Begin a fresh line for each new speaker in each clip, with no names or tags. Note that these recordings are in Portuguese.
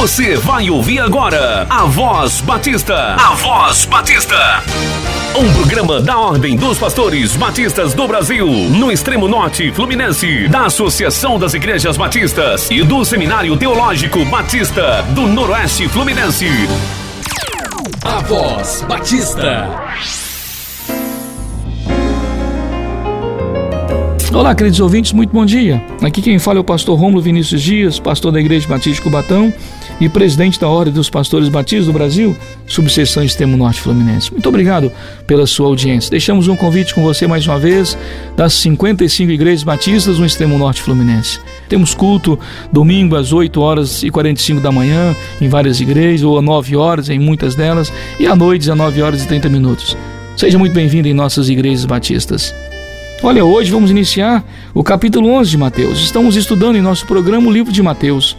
Você vai ouvir agora a Voz Batista. A Voz Batista. Um programa da Ordem dos Pastores Batistas do Brasil, no extremo norte fluminense, da Associação das Igrejas Batistas e do Seminário Teológico Batista do Noroeste Fluminense. A Voz Batista.
Olá, queridos ouvintes, muito bom dia. Aqui quem fala é o pastor Rômulo Vinícius Dias, pastor da Igreja Batista Cubatão e presidente da Ordem dos Pastores Batistas do Brasil, subseção Extremo Norte Fluminense. Muito obrigado pela sua audiência. Deixamos um convite com você mais uma vez das 55 igrejas batistas no Extremo Norte Fluminense. Temos culto domingo às 8 horas e 45 da manhã em várias igrejas, ou às 9 horas em muitas delas, e à noite às 9 horas e 30 minutos. Seja muito bem-vindo em nossas igrejas batistas. Olha, hoje vamos iniciar o capítulo 11 de Mateus. Estamos estudando em nosso programa o livro de Mateus.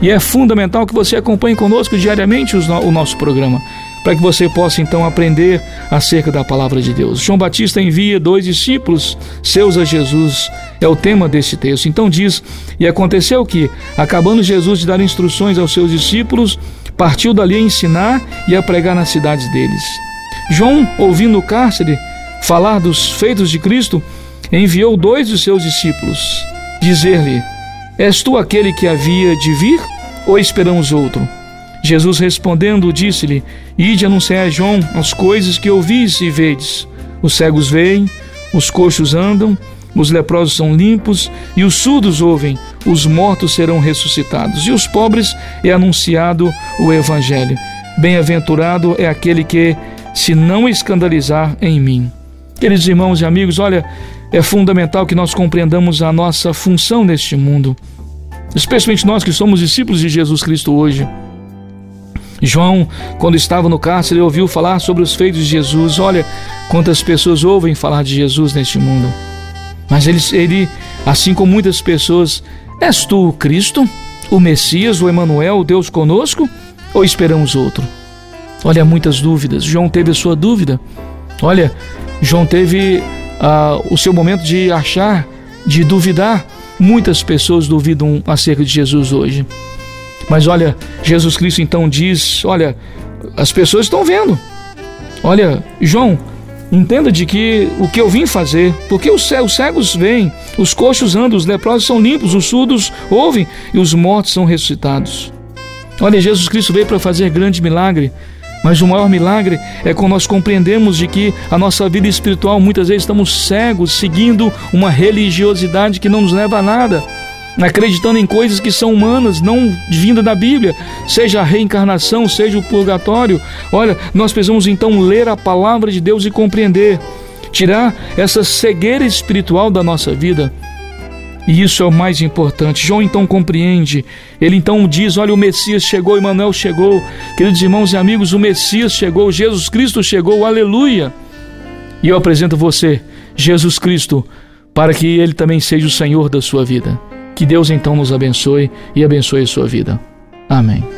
E é fundamental que você acompanhe conosco diariamente o nosso programa, para que você possa então aprender acerca da palavra de Deus. João Batista envia dois discípulos seus a Jesus, é o tema desse texto. Então diz: E aconteceu que, acabando Jesus de dar instruções aos seus discípulos, partiu dali a ensinar e a pregar nas cidades deles. João, ouvindo o cárcere falar dos feitos de Cristo, enviou dois dos seus discípulos, dizer-lhe: És tu aquele que havia de vir, ou esperamos outro? Jesus respondendo, disse-lhe: Ide anunciar a João as coisas que ouvis e vedes. Os cegos veem, os coxos andam, os leprosos são limpos e os surdos ouvem, os mortos serão ressuscitados, e os pobres é anunciado o Evangelho. Bem-aventurado é aquele que se não escandalizar em mim. Queridos irmãos e amigos, olha, é fundamental que nós compreendamos a nossa função neste mundo, especialmente nós que somos discípulos de Jesus Cristo hoje. João, quando estava no cárcere, ouviu falar sobre os feitos de Jesus. Olha quantas pessoas ouvem falar de Jesus neste mundo. Mas ele, ele assim como muitas pessoas, és tu o Cristo, o Messias, o Emanuel, o Deus conosco, ou esperamos outro? Olha, muitas dúvidas. João teve a sua dúvida. Olha, João teve uh, o seu momento de achar, de duvidar. Muitas pessoas duvidam acerca de Jesus hoje. Mas olha, Jesus Cristo então diz: Olha, as pessoas estão vendo. Olha, João, entenda de que o que eu vim fazer, porque os cegos veem, os coxos andam, os leprosos são limpos, os surdos ouvem e os mortos são ressuscitados. Olha, Jesus Cristo veio para fazer grande milagre. Mas o maior milagre é quando nós compreendemos de que a nossa vida espiritual muitas vezes estamos cegos, seguindo uma religiosidade que não nos leva a nada, acreditando em coisas que são humanas, não vinda da Bíblia, seja a reencarnação, seja o purgatório. Olha, nós precisamos então ler a palavra de Deus e compreender, tirar essa cegueira espiritual da nossa vida e isso é o mais importante. João então compreende. Ele então diz: Olha, o Messias chegou, Emmanuel chegou. Queridos irmãos e amigos, o Messias chegou, Jesus Cristo chegou, aleluia. E eu apresento você, Jesus Cristo, para que Ele também seja o Senhor da sua vida. Que Deus então nos abençoe e abençoe a sua vida. Amém.